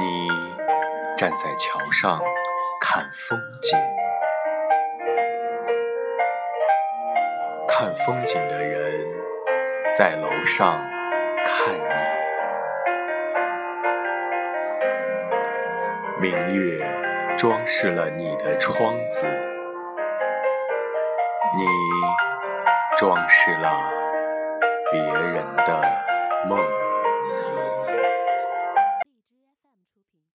你站在桥上看风景看风景的人在楼上看你。明月装饰了你的窗子你装饰了别人的梦。